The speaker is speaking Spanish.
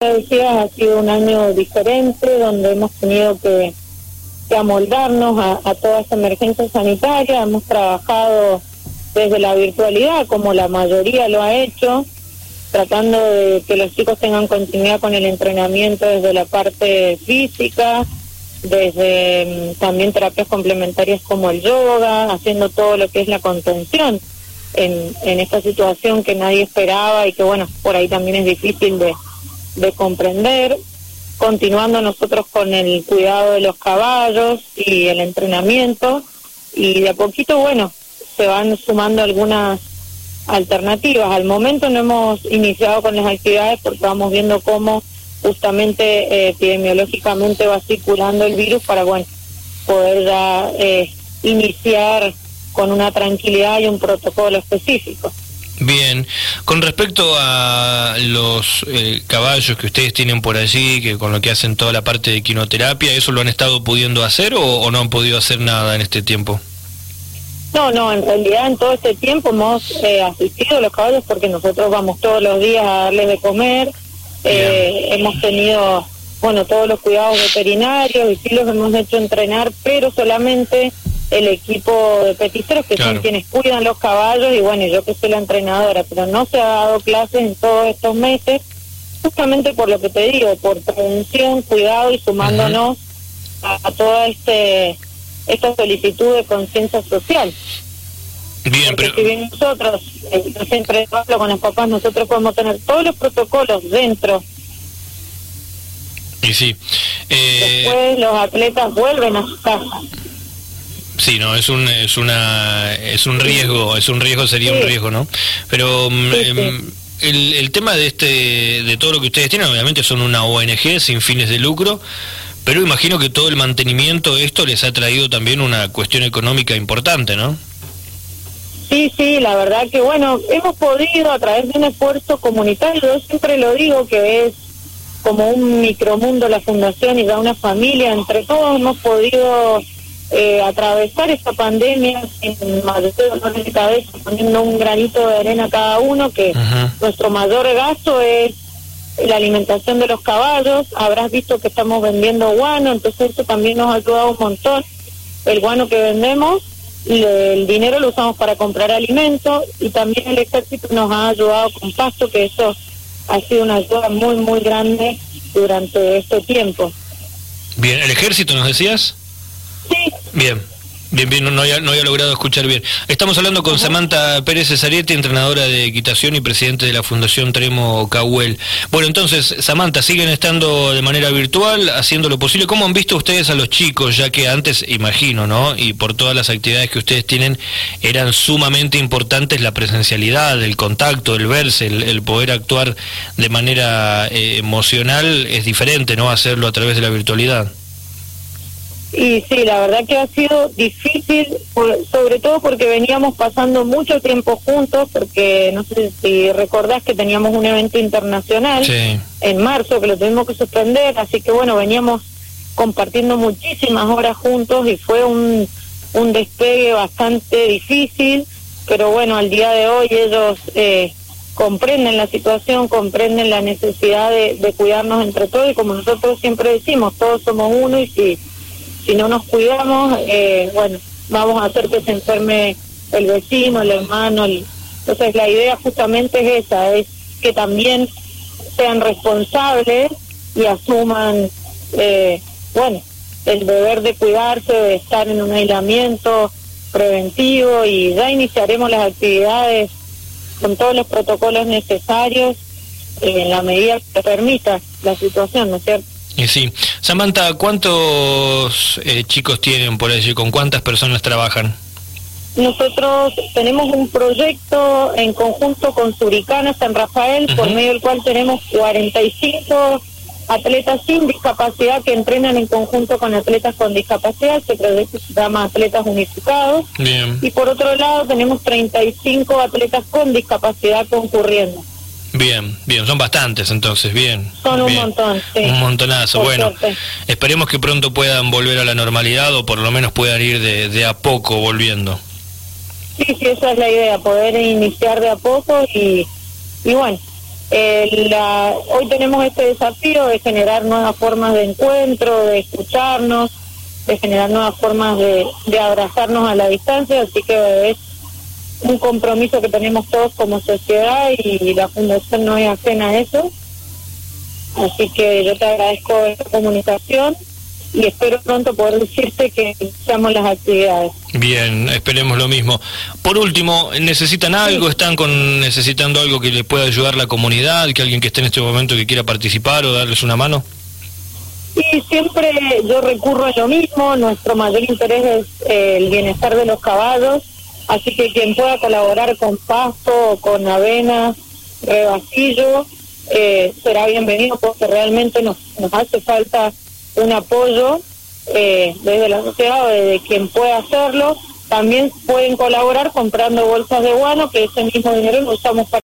decías, ha sido un año diferente donde hemos tenido que, amoldarnos a, toda esta emergencia sanitaria. Hemos trabajado desde la virtualidad, como la mayoría lo ha hecho, tratando de que los chicos tengan continuidad con el entrenamiento desde la parte física, desde mm, también terapias complementarias como el yoga, haciendo todo lo que es la contención en, en esta situación que nadie esperaba y que bueno, por ahí también es difícil de de comprender, continuando nosotros con el cuidado de los caballos y el entrenamiento y de a poquito, bueno, se van sumando algunas alternativas. Al momento no hemos iniciado con las actividades porque vamos viendo cómo justamente eh, epidemiológicamente va circulando el virus para, bueno, poder ya eh, iniciar con una tranquilidad y un protocolo específico. Bien, con respecto a los eh, caballos que ustedes tienen por allí, que con lo que hacen toda la parte de quinoterapia, ¿eso lo han estado pudiendo hacer o, no han podido hacer nada en este tiempo? No, no, en realidad en todo este tiempo hemos eh, asistido a los caballos porque nosotros vamos todos los días a darles de comer, eh, hemos tenido, bueno, todos los cuidados veterinarios y sí los hemos hecho entrenar, pero solamente el equipo de peticeros que son quienes cuidan los caballos y bueno, yo que soy la entrenadora, pero no se ha dado clases en todos estos meses, justamente por lo que te digo, por prevención, cuidado y sumándonos a, toda este esta solicitud de conciencia social. Bien, Porque si bien nosotros, eh, yo siempre hablo con los papás, nosotros podemos tener todos los protocolos dentro. Y sí. Eh... Después los atletas vuelven a su casa. Sí, no, es un, es una, es un riesgo, es un riesgo, sería un riesgo, ¿no? Pero mm, em, el, el tema de este, de todo lo que ustedes tienen, obviamente son una ONG sin fines de lucro, pero imagino que todo el mantenimiento de esto les ha traído también una cuestión económica importante, ¿no? Sí, sí, la verdad que bueno, hemos podido a través de un esfuerzo comunitario, yo siempre lo digo que es como un micromundo la fundación y da una familia, entre todos hemos podido eh, atravesar esta pandemia sin mayor dolor de cabeza, poniendo un granito de arena cada uno, que nuestro mayor gasto es la alimentación de los caballos. Habrás visto que estamos vendiendo guano, entonces eso también nos ha ayudado un montón. El guano que vendemos, y el dinero lo usamos para comprar alimentos y también el ejército nos ha ayudado con pasto, que eso ha sido una ayuda muy, muy grande durante este tiempo. Bien, ¿el ejército nos decías? Bien. Bien, bien, no había, no había logrado escuchar bien. Estamos hablando con Samantha Pérez Cesarietti, entrenadora de equitación y presidente de la Fundación Tremo Cahuel. Bueno, entonces, Samantha, siguen estando de manera virtual, haciendo lo posible. ¿Cómo han visto ustedes a los chicos? Ya que antes, imagino, ¿no? Y por todas las actividades que ustedes tienen, eran sumamente importantes la presencialidad, el contacto, el verse, el, poder actuar de manera eh, emocional. Es diferente, ¿no? Hacerlo a través de la virtualidad. Y sí, la verdad que ha sido difícil, sobre todo porque veníamos pasando mucho tiempo juntos, porque no sé si recordás que teníamos un evento internacional en marzo que lo tuvimos que suspender, así que bueno, veníamos compartiendo muchísimas horas juntos y fue un, un despegue bastante difícil, pero bueno, al día de hoy ellos eh, comprenden la situación, comprenden la necesidad de, de cuidarnos entre todos y como nosotros siempre decimos, todos somos uno y si si no nos cuidamos, eh, bueno, vamos a hacer que se enferme el vecino, el hermano. Entonces la idea justamente es esa, es que también sean responsables y asuman, eh, bueno, el deber de cuidarse, de estar en un aislamiento preventivo y ya iniciaremos las actividades con todos los protocolos necesarios eh, en la medida que permita la situación, ¿no es cierto? Y sí. Samantha, ¿cuántos eh, chicos tienen por allí? ¿Con cuántas personas trabajan? Nosotros tenemos un proyecto en conjunto con Suricana San Rafael, por medio del cual tenemos 45 atletas sin discapacidad que entrenan en conjunto con atletas con discapacidad. Este proyecto se llama Atletas Unificados. Y por otro lado tenemos 35 atletas con discapacidad concurriendo. Bien, bien, son bastantes entonces, bien. Son un montón, sí. Un montonazo. bueno, esperemos que pronto puedan volver a la normalidad o por lo menos puedan ir de, de a poco volviendo. Sí, sí, esa es la idea, poder iniciar de a poco y, y bueno, Eh, la, hoy tenemos este desafío de generar nuevas formas de encuentro, de escucharnos, de generar nuevas formas de, de abrazarnos a la distancia, así que es un compromiso que tenemos todos como sociedad y la Fundación no es ajena a eso. Así que yo te agradezco esta comunicación y espero pronto poder decirte que iniciamos las actividades. Bien, esperemos lo mismo. Por último, ¿necesitan algo? ¿Están con necesitando algo que le pueda ayudar la comunidad? ¿Que alguien que esté en este momento que quiera participar o darles una mano? Sí, siempre yo recurro a lo mismo. Nuestro mayor interés es eh, el bienestar de los caballos. Así que quien pueda colaborar con pasto con avena, rebacillo, eh, será bienvenido porque realmente nos, nos hace falta un apoyo eh, desde la sociedad o desde quien pueda hacerlo. También pueden colaborar comprando bolsas de guano, que ese mismo dinero lo usamos para